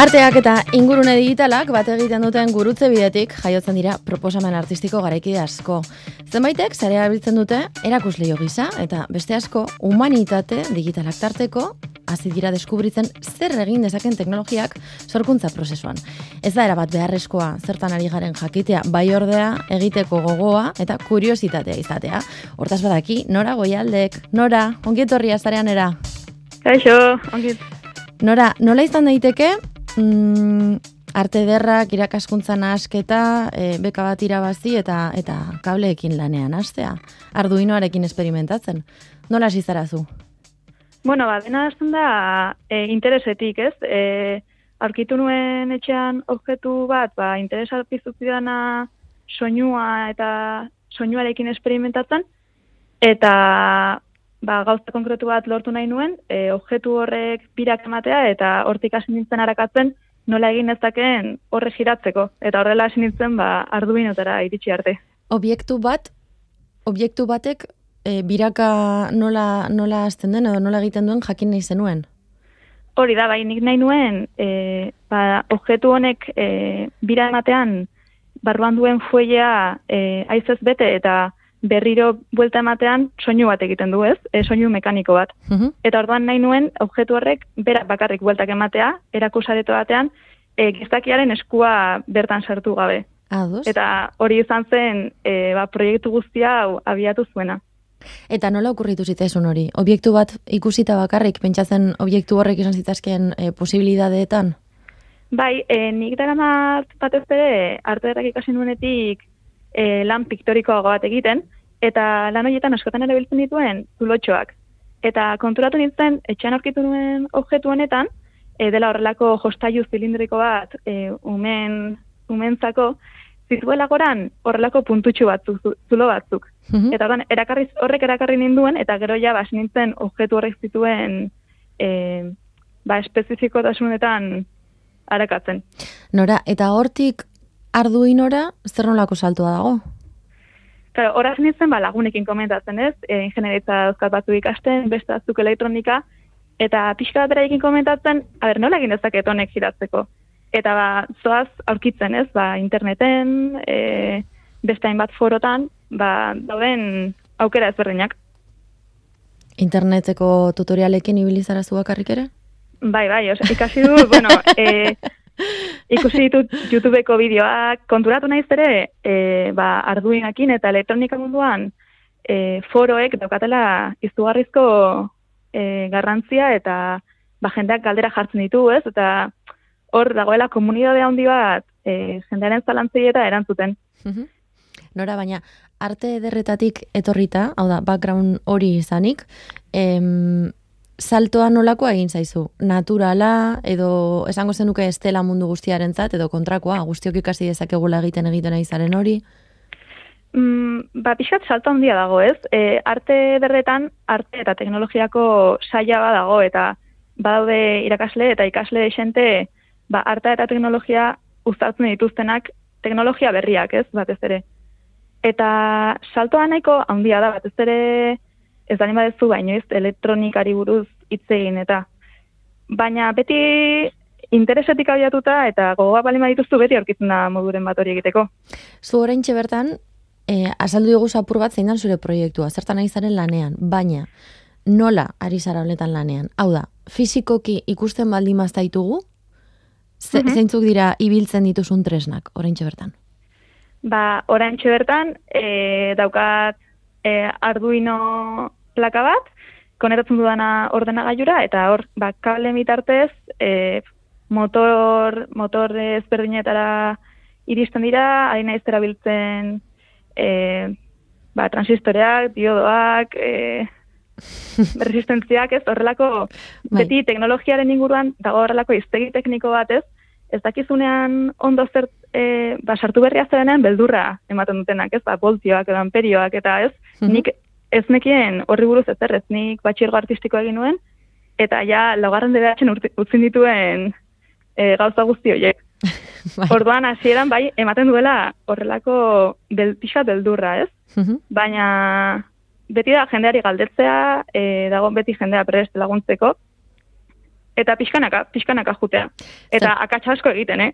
Arteak eta ingurune digitalak bat egiten duten gurutze bidetik jaiotzen dira proposamen artistiko garaikide asko. Zenbaitek zarea biltzen dute erakusleio gisa eta beste asko humanitate digitalak tarteko hasi dira deskubritzen zer egin dezaken teknologiak sorkuntza prozesuan. Ez da erabat beharrezkoa zertan ari garen jakitea bai ordea egiteko gogoa eta kuriositatea izatea. Hortaz badaki, nora goialdek, nora, ongietorria zarean era. Kaixo, ongiet. Nora, nola izan daiteke mm, arte derrak irakaskuntza nahasketa, e, beka bat irabazi eta eta kableekin lanean hastea. Arduinoarekin esperimentatzen. Nola hasi zara zu? Bueno, ba, dena hasten da e, interesetik, ez? E, aurkitu nuen etxean objektu bat, ba, interesa piztutzidana soinua eta soinuarekin esperimentatzen, eta ba, gauza konkretu bat lortu nahi nuen, e, objektu horrek birak ematea, eta hortik hasi nintzen arakatzen, nola egin ezakeen horre giratzeko. Eta horrela hasi nintzen, ba, arduinotara iritsi arte. Obiektu bat, obiektu batek e, biraka nola, nola azten den, edo nola egiten duen jakin nahi zenuen? Hori da, bai, nik nahi nuen, e, ba, objektu honek e, bira ematean, barruan duen fuellea e, aizez bete, eta berriro buelta ematean soinu bat egiten du, ez? E, soinu mekaniko bat. Mhm. Eta orduan nahi nuen objektu horrek berak bakarrik bueltak ematea, erakusareto batean, e, gizakiaren eskua bertan sartu gabe. Ados. Eta hori izan zen e, ba, proiektu guztia hau abiatu zuena. Eta nola okurritu zitzaizun hori? Obiektu bat ikusita bakarrik, pentsatzen obiektu horrek izan zitazken e, posibilidadeetan? Bai, e, nik dara batez ere, arte ikasi nuenetik e, lan piktorikoago bat egiten, eta lan horietan askotan erabiltzen dituen zulotxoak. Eta konturatu nintzen, etxean aurkitu nuen objektu honetan, e, dela horrelako jostailu zilindriko bat e, umen, umentzako, zituela goran horrelako puntutxu batzuk, zu- zulo batzuk. Mhm. Eta orduan, erakarri, horrek erakarri ninduen, eta gero ja bas nintzen objektu horrek zituen e, ba, espezifikotasunetan arakatzen. Nora, eta hortik arduinora zer nolako saltua dago? Claro, horaz nintzen ba, lagunekin komentatzen ez, e, ingenieritza dauzkat batzu ikasten, beste batzuk elektronika, eta pixka bat beraiekin komentatzen, a ber, nola egin dezaket honek giratzeko. Eta ba, zoaz aurkitzen ez, ba, interneten, e, beste hainbat forotan, ba, dauden aukera ezberdinak. Interneteko tutorialekin ibili zara zu bakarrik ere? Bai, bai, os, ikasi du, bueno, e, ikusi ditut YouTubeko bideoak, konturatu naiz ere, e, ba, arduinakin eta elektronika munduan e, foroek daukatela izugarrizko e, garrantzia eta ba, jendeak galdera jartzen ditu, ez? Eta hor dagoela komunidade handi bat e, jendearen zalantzei eta erantzuten. Nora, baina arte ederretatik etorrita, hau da, background hori izanik, em, saltoa nolakoa egin zaizu? Naturala, edo esango zenuke estela mundu guztiarentzat edo kontrakoa, guztiok ikasi dezakegula egiten egiten ari zaren hori? Mm, ba, pixkat salto handia dago, ez? E, arte berretan, arte eta teknologiako saia bat dago, eta badaude irakasle eta ikasle xente, ba, arte eta teknologia uztartzen dituztenak teknologia berriak, ez? Batez ere. Eta saltoa nahiko handia da, batez ere ez da badezu baino ez elektronikari buruz hitz egin eta baina beti interesetik abiatuta eta gogoa balin badituzu beti aurkitzen da moduren bat hori egiteko. Zu oraintxe bertan, e, azaldu dugu apur bat zein zure proiektua, zertan ari zaren lanean, baina nola ari zara honetan lanean? Hau da, fizikoki ikusten baldin maztaitugu, ze, Mhm. zeintzuk dira ibiltzen dituzun tresnak, oraintxe bertan? Ba, oraintxe bertan, e, daukat e, Arduino plaka bat, konetatzen dudana ordenagailura, eta hor, ba, kable mitartez, e, motor, motor ezberdinetara iristen dira, ari naiz erabiltzen e, ba, transistoreak, diodoak, e, resistentziak, ez horrelako, Bai. beti teknologiaren inguruan dago horrelako iztegi tekniko bat, ez? Dakizunean ondo zer, e, ba, sartu berria zerenean beldurra ematen dutenak, ez? Ba, voltioak edo amperioak eta ez, Mhm. nik ez nekien horri buruz ez errez, nik batxirgo artistikoa egin nuen, eta ja, laugarren urti- utzin dituen e, gauza guzti horiek. Bai. Orduan, hasieran bai, ematen duela horrelako bel, pixka beldurra, ez? Mhm. baina beti da jendeari galdetzea, e, dago beti jendea prest laguntzeko, eta pixkanaka, pixkanaka jutea. Eta Zer- akatsa asko egiten, eh?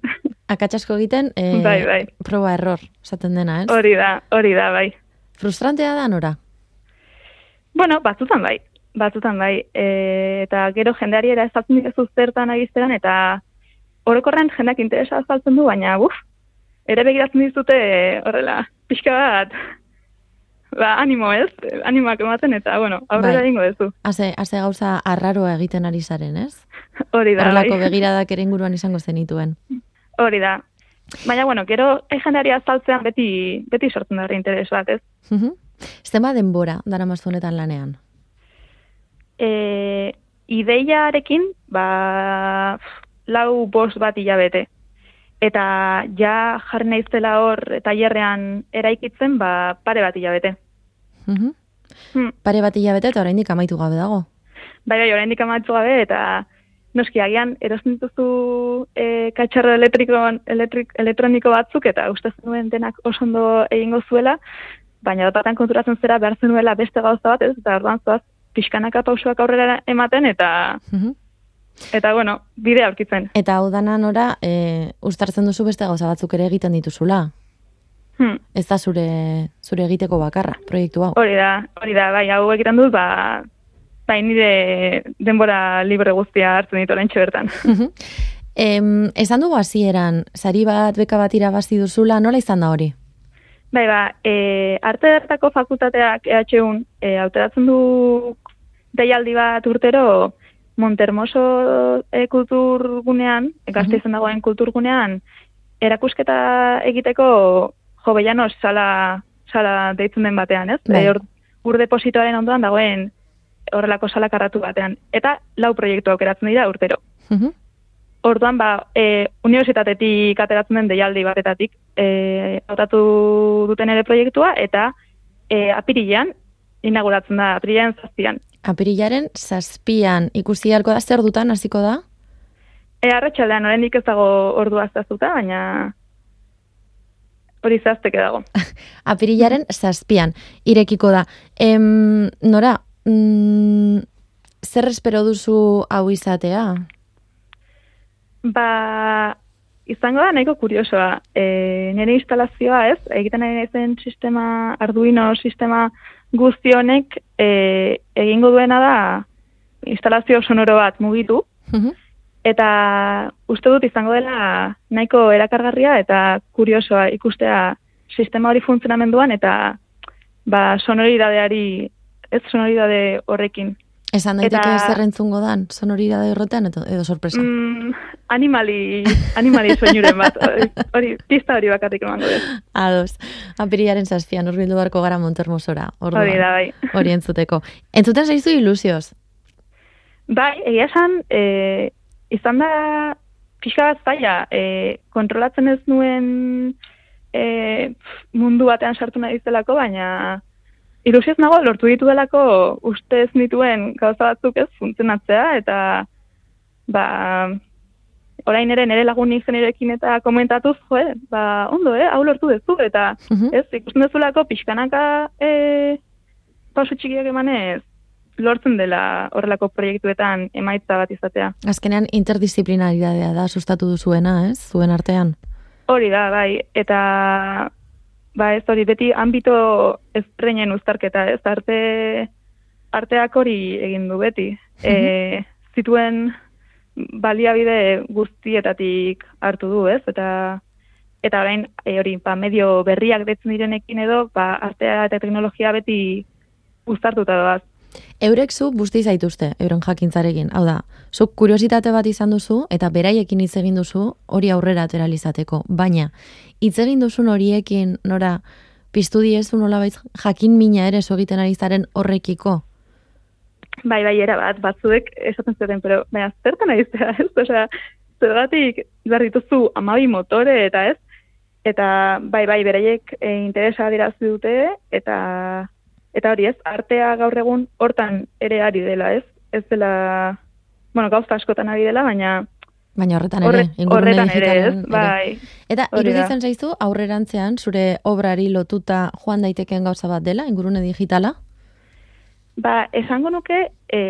Akatsasko egiten, e, Bai, bai. proba error, esaten dena, ez? Hori da, hori da, bai. Frustrantea da, nora? Bueno, batzutan bai, batzutan bai. E, eta gero jendeari era ezaltzen dituzu zertan agizteran, eta orokorren jendeak interesa azaltzen du, baina, uf, ere begiratzen dizute horrela, pixka bat, ba, animo ez, animoak ematen, eta, bueno, aurrera Bai. egingo duzu. Haze, haze gauza arraroa egiten ari zaren, ez? Hori da, Horrelako bai. begiradak ere inguruan izango zenituen. Hori da. Baina, bueno, gero jendeari azaltzean beti, beti sortzen da interes bat, ez? Mhm. Zenba denbora dara honetan lanean? E, ideiarekin, ba, lau bost bat hilabete. Eta ja jarri naizela hor tailerrean eraikitzen, ba, pare bat hilabete. Mhm. Hmm. Pare bat hilabete eta oraindik amaitu gabe dago. Bai, bai, oraindik amaitu gabe, eta noski agian erosten dituzu e, katxarro elektriko, elektrik, elektroniko batzuk, eta uste zenuen denak oso ondo egingo zuela, baina batatan konturatzen zera behar zenuela beste gauza bat, ez? Eta orduan zoaz, pixkanaka pausuak aurrera ematen, eta, eta bueno, bide aurkitzen. Eta hau dana nora, e, ustartzen duzu beste gauza batzuk ere egiten dituzula. Hmm. Ez da zure, zure egiteko bakarra, proiektu hau. Hori da, hori da, bai, hau egiten dut, ba, bai nire denbora libre guztia hartzen ditu oraintxe bertan. Em, esan dugu hasieran, sari bat, beka bat irabazi duzula, nola izan da hori? Bai, ba, e, arte dertako fakultateak EHUn e, auteratzen du deialdi bat urtero Montermoso e, kulturgunean, e, gazteizen dagoen kulturgunean, erakusketa egiteko jovellanos sala, sala deitzen den batean, ez? Bai. E, ur, ur depositoaren ondoan dagoen horrelako sala karratu batean. Eta lau proiektu aukeratzen dira urtero. Mhm. Orduan, ba, e, unibertsitatetik ateratzen den deialdi batetatik e, hautatu duten ere proiektua, eta e, apirilean, inauguratzen da, apirilean zazpian. Apirilaren zazpian ikusi halko da, zer dutan hasiko da? E, arratxaldean, oraindik ez dago ordua zaztuta, baina hori zazteke dago. Apirilaren zazpian irekiko da. Em, nora, mm, zer espero duzu hau izatea? Ba, izango da nahiko kuriosoa. E, nire instalazioa ez, egiten ari naizen sistema, Arduino sistema guzti honek e, egingo duena da instalazio sonoro bat mugitu, Mhm. eta uste dut izango dela nahiko erakargarria eta kuriosoa ikustea sistema hori funtzionamenduan eta ba, sonoridadeari, ez sonoridade horrekin. Esan daiteke Eta- zer entzungo dan, sonoridade horretan edo, edo sorpresa. Mm, animali, animali soinuren bat, hori- pista hori bakarrik emango dut. Ados, apirilaren zazpian urbildu barko gara Montermosora. Orduan, Hori da, bai. Hori entzuteko. Entzuten zaizu ilusioz. Bai, egia esan, e, izan da pixka bat zaila, e, kontrolatzen ez nuen e, mundu batean sartu nahi zelako, baina ilusioz nago lortu dituelako uste ez nituen gauza batzuk ez funtzionatzea, eta ba, orain ere nire lagun ingenirekin eta komentatuz, jo, eh, ba, ondo, eh, hau lortu duzu, eta Mhm. ez, ikusten duzulako pixkanaka e, pausu txikiak emanez, lortzen dela horrelako proiektuetan emaitza bat izatea. Azkenean interdisziplinaridadea da sustatu duzuena, ez? Zuen artean. Hori da, bai, eta ba ez hori beti ambito ezberdinen uztarketa, ez arte arteak hori egin du beti. E, zituen baliabide guztietatik hartu du, ez? Eta eta orain e, hori ba, medio berriak detzen direnekin edo ba, artea eta teknologia beti uztartuta doaz. Eurek zu busti zaituzte, euren jakintzarekin. Hau da, zuk kuriositate bat izan duzu, eta beraiekin hitz egin duzu, hori aurrera ateralizateko. Baina, hitz egin duzun horiekin, nora, piztu diezu nolabait jakin mina ere egiten ari zaren horrekiko. Bai, bai, era bat, batzuek esaten zuten, pero, baina, zertan ari zera, ez? Osea, zergatik behar dituzu amabi motore, eta ez? Eta, bai, bai, beraiek e, interesa adirazi dute, eta, eta hori ez, artea gaur egun hortan ere ari dela, ez? Ez dela, bueno, gauza askotan ari dela, baina Baina horretan ere, ingurune horretan ere, ez? Bai, Eta iruditzen zaizu aurrerantzean zure obrari lotuta joan daitekeen gauza bat dela, ingurune digitala? Ba, esango nuke, e,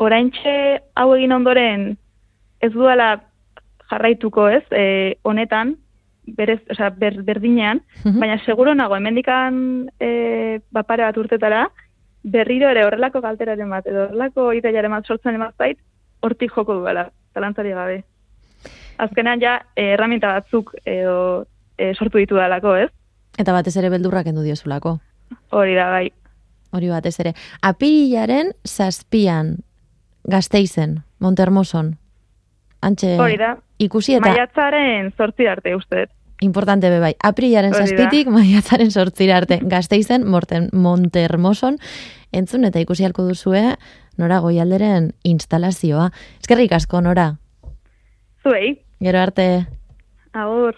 oraintxe hau egin ondoren ez duela jarraituko ez, e, honetan, berez, osea, ber, berdinean, Mhm. baina seguro nago, hemendikan e, bapare bat urtetara, berriro ere horrelako galteraren bat, edo horrelako ideiaren bat sortzen emat zait, hortik joko duela, zalantzari gabe. Azkenean ja, e, erraminta batzuk edo e, sortu ditu dalako, ez? Eta batez ere beldurrak kendu diozulako. Hori da, bai. Hori batez ere. Apirilaren zazpian gazteizen, Montermoson. Antxe Hori da. ikusi eta Maiatzaren sortzi arte, uste. Importante be bai. Apirilaren Hori da. zazpitik maiatzaren sortzira arte. Gazteizen Morten, Montermoson entzun eta ikusi halko duzue nora goialderen instalazioa. Eskerrik asko nora. Zuei, Gero arte agur.